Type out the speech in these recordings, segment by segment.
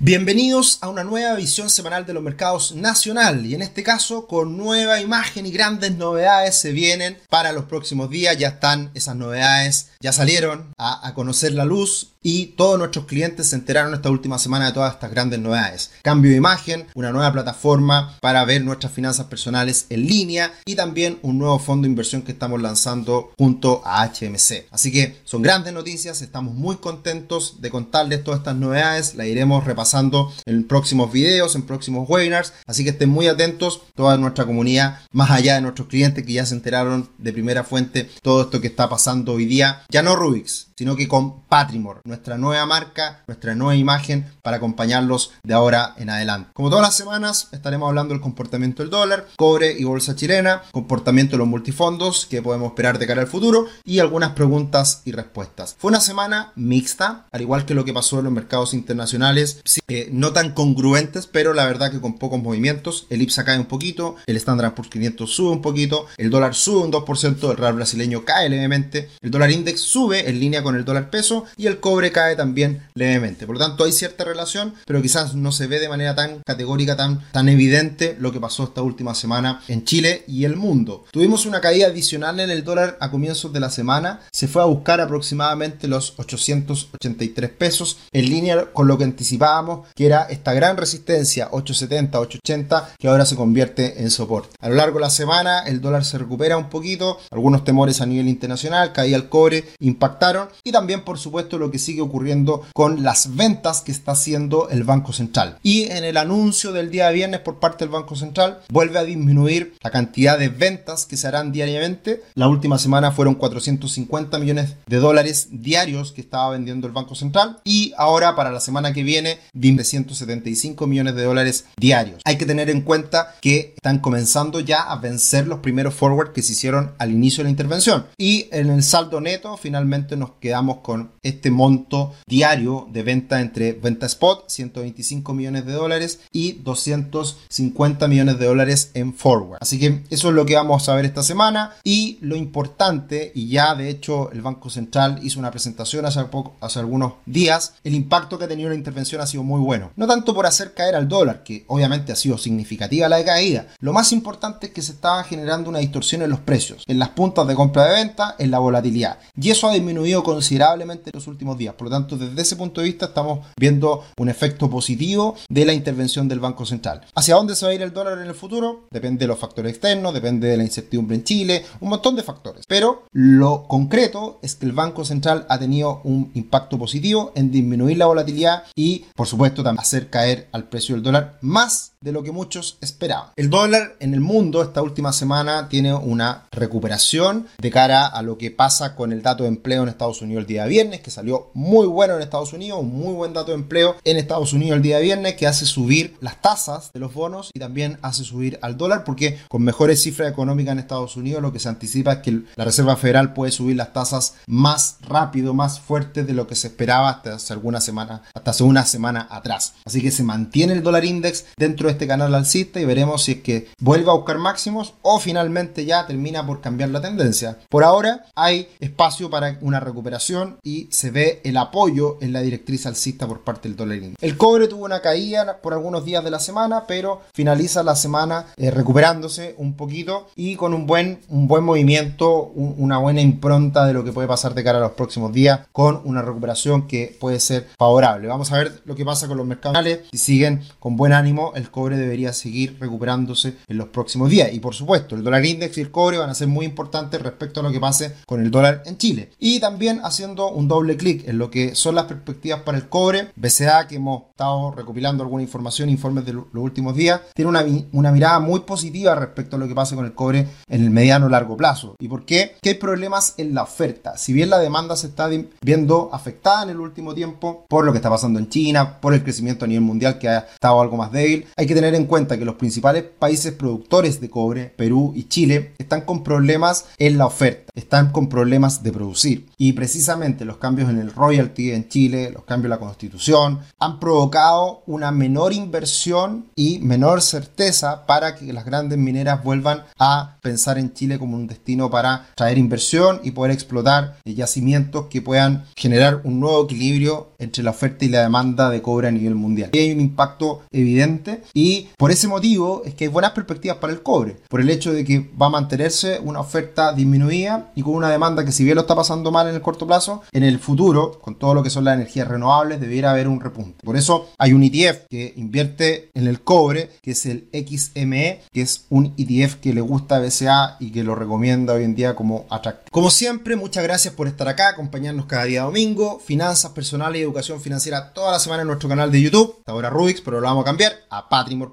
Bienvenidos a una nueva visión semanal de los mercados nacional y en este caso con nueva imagen y grandes novedades se vienen para los próximos días. Ya están esas novedades, ya salieron a, a conocer la luz y todos nuestros clientes se enteraron esta última semana de todas estas grandes novedades. Cambio de imagen, una nueva plataforma para ver nuestras finanzas personales en línea y también un nuevo fondo de inversión que estamos lanzando junto a HMC. Así que son grandes noticias, estamos muy contentos de contarles todas estas novedades, la iremos repasando en próximos videos, en próximos webinars, así que estén muy atentos toda nuestra comunidad, más allá de nuestros clientes que ya se enteraron de primera fuente todo esto que está pasando hoy día, ya no Rubix, sino que con Patrimore, nuestra nueva marca, nuestra nueva imagen para acompañarlos de ahora en adelante. Como todas las semanas, estaremos hablando del comportamiento del dólar, cobre y bolsa chilena, comportamiento de los multifondos que podemos esperar de cara al futuro y algunas preguntas y respuestas. Fue una semana mixta, al igual que lo que pasó en los mercados internacionales, eh, no tan congruentes, pero la verdad que con pocos movimientos. El IPSA cae un poquito, el Standard Poor's 500 sube un poquito, el dólar sube un 2%, el real brasileño cae levemente, el dólar index sube en línea con con el dólar peso y el cobre cae también levemente. Por lo tanto, hay cierta relación, pero quizás no se ve de manera tan categórica, tan, tan evidente lo que pasó esta última semana en Chile y el mundo. Tuvimos una caída adicional en el dólar a comienzos de la semana, se fue a buscar aproximadamente los 883 pesos, en línea con lo que anticipábamos, que era esta gran resistencia 870, 880, que ahora se convierte en soporte. A lo largo de la semana, el dólar se recupera un poquito, algunos temores a nivel internacional, caía el cobre, impactaron y también por supuesto lo que sigue ocurriendo con las ventas que está haciendo el Banco Central. Y en el anuncio del día viernes por parte del Banco Central vuelve a disminuir la cantidad de ventas que se harán diariamente. La última semana fueron 450 millones de dólares diarios que estaba vendiendo el Banco Central y ahora para la semana que viene de 175 millones de dólares diarios. Hay que tener en cuenta que están comenzando ya a vencer los primeros forward que se hicieron al inicio de la intervención y en el saldo neto finalmente nos queda quedamos con este monto diario de venta entre venta spot, 125 millones de dólares y 250 millones de dólares en forward. Así que eso es lo que vamos a ver esta semana y lo importante, y ya de hecho el Banco Central hizo una presentación hace, poco, hace algunos días, el impacto que ha tenido la intervención ha sido muy bueno. No tanto por hacer caer al dólar, que obviamente ha sido significativa la caída, lo más importante es que se estaba generando una distorsión en los precios, en las puntas de compra de venta, en la volatilidad. Y eso ha disminuido con considerablemente en los últimos días. Por lo tanto, desde ese punto de vista estamos viendo un efecto positivo de la intervención del Banco Central. ¿Hacia dónde se va a ir el dólar en el futuro? Depende de los factores externos, depende de la incertidumbre en Chile, un montón de factores. Pero lo concreto es que el Banco Central ha tenido un impacto positivo en disminuir la volatilidad y, por supuesto, también hacer caer al precio del dólar más de lo que muchos esperaban. El dólar en el mundo esta última semana tiene una recuperación de cara a lo que pasa con el dato de empleo en Estados Unidos el día viernes, que salió muy bueno en Estados Unidos, un muy buen dato de empleo en Estados Unidos el día viernes, que hace subir las tasas de los bonos y también hace subir al dólar, porque con mejores cifras económicas en Estados Unidos lo que se anticipa es que la Reserva Federal puede subir las tasas más rápido, más fuerte de lo que se esperaba hasta hace alguna semana, hasta hace una semana atrás. Así que se mantiene el dólar index dentro de este canal alcista y veremos si es que vuelve a buscar máximos o finalmente ya termina por cambiar la tendencia. Por ahora hay espacio para una recuperación y se ve el apoyo en la directriz alcista por parte del dólar. El cobre tuvo una caída por algunos días de la semana, pero finaliza la semana eh, recuperándose un poquito y con un buen, un buen movimiento, una buena impronta de lo que puede pasar de cara a los próximos días con una recuperación que puede ser favorable. Vamos a ver lo que pasa con los mercados. Si siguen con buen ánimo, el cobre debería seguir recuperándose en los próximos días. Y por supuesto, el dólar index y el cobre van a ser muy importantes respecto a lo que pase con el dólar en Chile. Y también haciendo un doble clic en lo que son las perspectivas para el cobre. BCA, que hemos estado recopilando alguna información, informes de los últimos días, tiene una, una mirada muy positiva respecto a lo que pasa con el cobre en el mediano largo plazo. ¿Y por qué? Que hay problemas en la oferta. Si bien la demanda se está viendo afectada en el último tiempo por lo que está pasando en China, por el crecimiento a nivel mundial que ha estado algo más débil, hay que tener en cuenta que los principales países productores de cobre, Perú y Chile, están con problemas en la oferta. están con problemas de producir. Y precisamente los cambios en el royalty en Chile, los cambios en la constitución, han provocado una menor inversión y menor certeza para que las grandes mineras vuelvan a pensar en Chile como un destino para traer inversión y poder explotar yacimientos que puedan generar un nuevo equilibrio entre la oferta y la demanda de cobre a nivel mundial. Y hay un impacto evidente y por ese motivo es que hay buenas perspectivas para el cobre, por el hecho de que va a mantenerse una oferta disminuida y con una demanda que si bien lo está pasando mal en el corto plazo, en el futuro, con todo lo que son las energías renovables, debiera haber un repunte. Por eso hay un ETF que invierte en el cobre, que es el XME, que es un ETF que le gusta a BCA y que lo recomienda hoy en día como atractivo. Como siempre, muchas gracias por estar acá, acompañarnos cada día domingo, finanzas personales y educación financiera toda la semana en nuestro canal de YouTube, ahora Rubix, pero lo vamos a cambiar a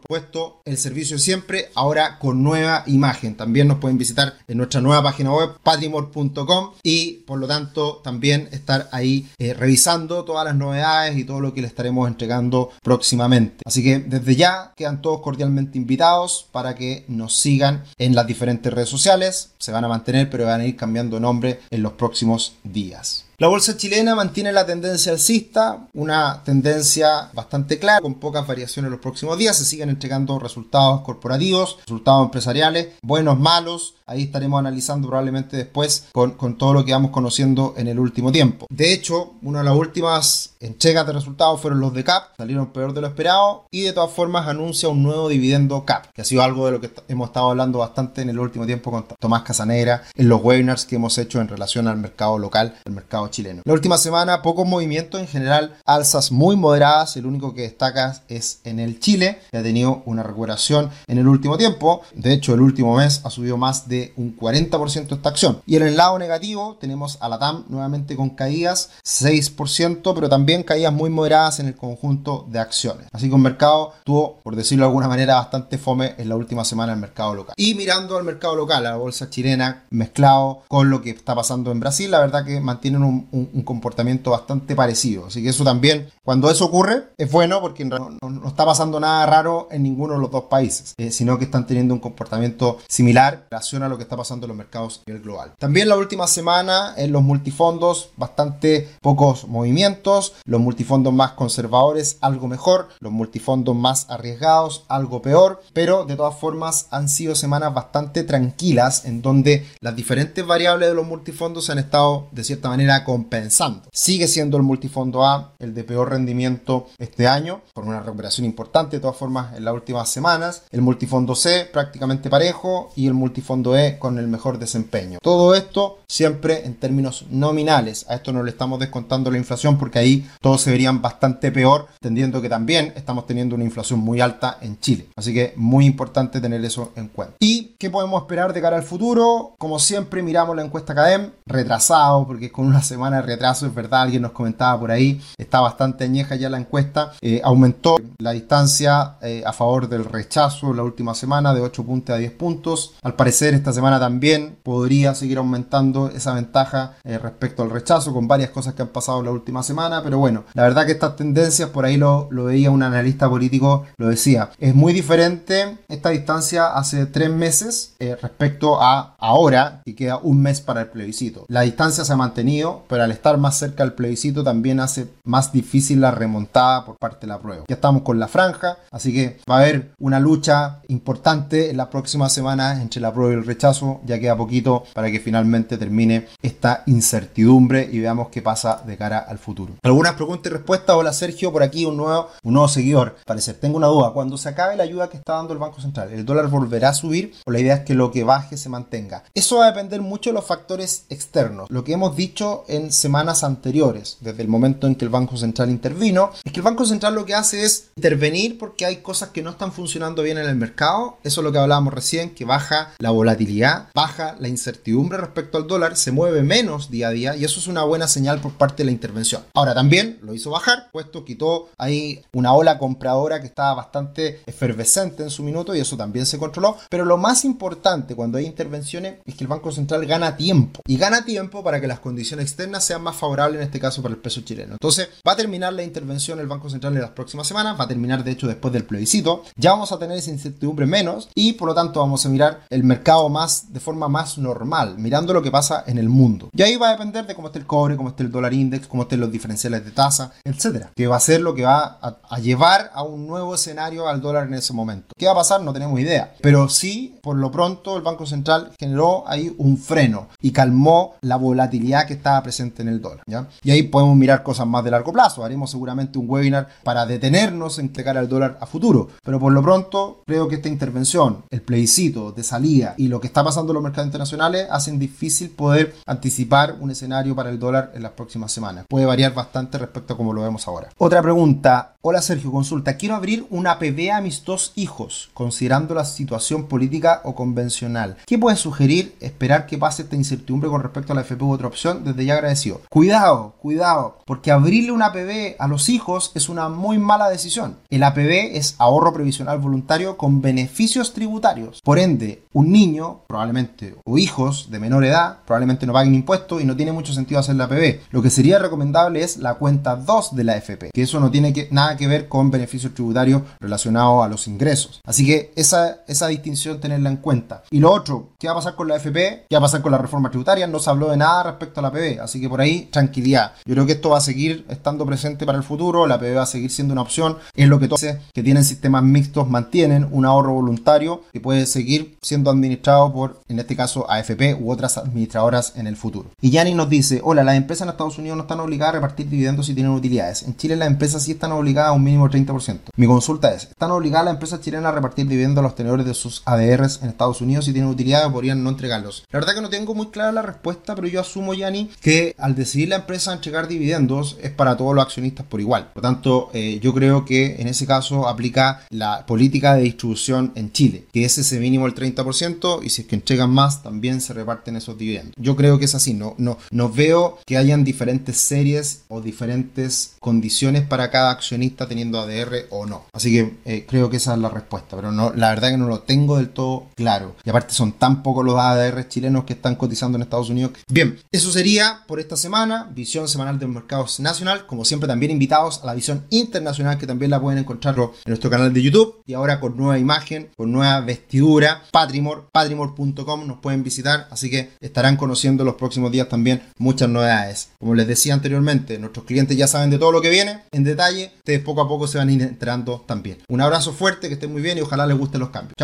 Puesto el servicio siempre, ahora con nueva imagen. También nos pueden visitar en nuestra nueva página web, patrimor.com, y por lo tanto también estar ahí eh, revisando todas las novedades y todo lo que le estaremos entregando próximamente. Así que desde ya quedan todos cordialmente invitados para que nos sigan en las diferentes redes sociales. Se van a mantener, pero van a ir cambiando nombre en los próximos días. La bolsa chilena mantiene la tendencia alcista, una tendencia bastante clara, con pocas variaciones en los próximos días. Se siguen entregando resultados corporativos, resultados empresariales, buenos, malos. Ahí estaremos analizando probablemente después con, todo lo que vamos conociendo en el último tiempo. De hecho, una de las últimas entregas de resultados fueron los de CAP, salieron peor de lo esperado y de todas formas anuncia un nuevo dividendo CAP, que ha sido algo de lo que hemos estado hablando bastante en el último tiempo con Tomás Casanegra en los webinars que hemos hecho en relación al mercado local, el mercado chileno. La última semana, pocos movimientos, en general alzas muy moderadas, el único que destaca es en el Chile, que ha tenido una recuperación en el último tiempo, de hecho el último mes ha subido más de un 40% esta acción. Y en el lado negativo tenemos a la TAM nuevamente con caídas 6%, pero también caídas muy moderadas en el conjunto de acciones. Así que un mercado tuvo, por decirlo de alguna manera, bastante fome en la última semana el mercado local. Y mirando al mercado local, a la bolsa chilena, mezclado con lo que está pasando en Brasil, la verdad que mantienen un comportamiento bastante parecido. Así que eso también, cuando eso ocurre, es bueno porque no, no, está pasando nada raro en ninguno de los dos países, eh, sino que están teniendo un comportamiento similar en relación a lo que está pasando en los mercados a nivel global. También la última semana en los multifondos, bastante pocos movimientos, los multifondos más conservadores, algo mejor, los multifondos más arriesgados, algo peor, pero de todas formas han sido semanas bastante tranquilas en donde las diferentes variables de los multifondos han estado de cierta manera compensando. Sigue siendo el multifondo A el de peor rendimiento este año, por una recuperación importante de todas formas en las últimas semanas. El multifondo C prácticamente parejo y el multifondo Con el mejor desempeño. Todo esto siempre en términos nominales. A esto no le estamos descontando la inflación porque ahí todos se verían bastante peor, entendiendo que también estamos teniendo una inflación muy alta en Chile. Así que muy importante tener eso en cuenta. ¿Y qué podemos esperar de cara al futuro? Como siempre miramos la encuesta CADEM, retrasado porque con una semana de retraso, es verdad, alguien nos comentaba por ahí, está bastante añeja ya la encuesta, eh, aumentó la distancia eh, a favor del rechazo la última semana de 8 puntos a 10 puntos, al parecer esta semana también podría seguir aumentando esa ventaja eh, respecto al rechazo con varias cosas que han pasado la última semana, pero bueno, la verdad que estas tendencias, por ahí lo, lo veía un analista político, lo decía, es muy diferente esta distancia hace tres meses respecto a ahora, que queda un mes para el plebiscito. La distancia se ha mantenido, pero al estar más cerca del plebiscito también hace más difícil la remontada por parte de la prueba. Ya estamos con la franja, así que va a haber una lucha importante en las próximas semanas entre la prueba y el rechazo, ya queda poquito para que finalmente termine esta incertidumbre y veamos qué pasa de cara al futuro. Algunas preguntas y respuestas. Hola Sergio, por aquí un nuevo, un nuevo seguidor. Parece, tengo una duda. Cuando se acabe la ayuda que está dando el Banco Central, ¿el dólar volverá a subir o la idea es que lo que baje se mantenga? Eso va a depender mucho de los factores externos. Lo que hemos dicho en semanas anteriores, desde el momento en que el Banco Central intervino, es que el Banco Central lo que hace es intervenir porque hay cosas que no están funcionando bien en el mercado. Eso es lo que hablábamos recién, que baja la volatilidad, baja la incertidumbre respecto al dólar, se mueve menos día a día y eso es una buena señal por parte de la intervención. Ahora también lo hizo bajar, puesto quitó ahí una ola compradora que estaba bastante efervescente en su minuto y eso también se controló. Pero lo más importante cuando hay intervenciones es que el Banco Central gana tiempo y gana tiempo para que las condiciones externas sean más favorables en este caso para el peso chileno. Entonces, va a terminar la intervención del Banco Central en las próximas semanas, va a terminar de hecho después del plebiscito. Ya vamos a tener esa incertidumbre menos y por lo tanto vamos a mirar el mercado más de forma más normal, mirando lo que pasa en el mundo. Y ahí va a depender de cómo esté el cobre, cómo esté el dólar index, cómo estén los diferenciales de tasa, etcétera. Que va a ser lo que va a, a llevar a un nuevo escenario al dólar en ese momento. ¿Qué va a pasar? No tenemos idea. Pero sí, por lo pronto, el Banco Central generó ahí un freno y calmó la volatilidad que estaba presente en el dólar. ¿ya? Y ahí podemos mirar cosas más de largo plazo. Haremos seguramente un webinar para detenernos en pegar al dólar a futuro. Pero por lo pronto, creo que esta intervención, el plebiscito de salida y lo que está pasando en los mercados internacionales hacen difícil poder anticipar un escenario para el dólar en las próximas semanas. Puede variar bastante respecto a como lo vemos ahora. Otra pregunta. Hola Sergio, consulta. Quiero abrir una PB a mis dos hijos, considerando la situación política o convencional. ¿Qué puedes sugerir? Esperar que pase esta incertidumbre con respecto a la FP u otra opción. Desde ya agradecido. Cuidado, cuidado, porque abrirle una PB a los hijos es una muy mala decisión. El APB es ahorro previsional voluntario con beneficios tributarios. Por ende, un niño, probablemente, o hijos de menor edad, probablemente no paguen impuestos y no tiene mucho sentido hacer la APB. Lo que sería recomendable es la cuenta 2 de la FP, que eso no tiene que, nada que ver con beneficios tributarios relacionados a los ingresos. Así que esa, esa distinción tenerla en cuenta. Y lo otro, ¿qué va a pasar con la FP? ¿Qué va a pasar con la reforma tributaria? No se habló de nada respecto a la APB, así que por ahí tranquilidad. Yo creo que esto va a seguir estando presente para el futuro, la APB va a seguir siendo una opción, es lo que todos que tienen sistemas mixtos mantienen un ahorro voluntario que puede seguir siendo administrado por, en este caso, AFP u otras administradoras en el futuro. Y Yanni nos dice, hola, las empresas en Estados Unidos no están obligadas a repartir dividendos si tienen utilidades. En Chile las empresas sí están obligadas a un mínimo 30%. Mi consulta es, ¿están obligadas las empresas chilenas a repartir dividendos a los tenedores de sus ADRs en Estados Unidos si tienen utilidades o podrían no entregarlos? La verdad que no tengo muy clara la respuesta, pero yo asumo, Yanni, que al decidir la empresa entregar dividendos es para todos los accionistas por igual. Por tanto, eh, yo creo que en ese caso aplica la política de distribución en Chile, que es ese mínimo el 30% y si es que entregan más también se reparten esos dividendos. Yo creo que es así, no, no, no veo que hayan diferentes series o diferentes condiciones para cada accionista teniendo ADR o no. Así que eh, creo que esa es la respuesta, pero no, la verdad que no lo tengo del todo claro. Y aparte son tan pocos los ADR chilenos que están cotizando en Estados Unidos. Bien, eso sería por esta semana, visión semanal de los mercados nacional, como siempre también invitados a la visión internacional que también la pueden encontrar en nuestro canal de YouTube y ahora con nueva imagen, con nueva vestidura, Patrimore, nos pueden visitar, así que estarán conociendo los próximos días también muchas novedades. Como les decía anteriormente, nuestros clientes ya saben de todo lo que viene en detalle, ustedes poco a poco se van a ir enterando también. Un abrazo fuerte, que estén muy bien y ojalá les gusten los cambios. Chao.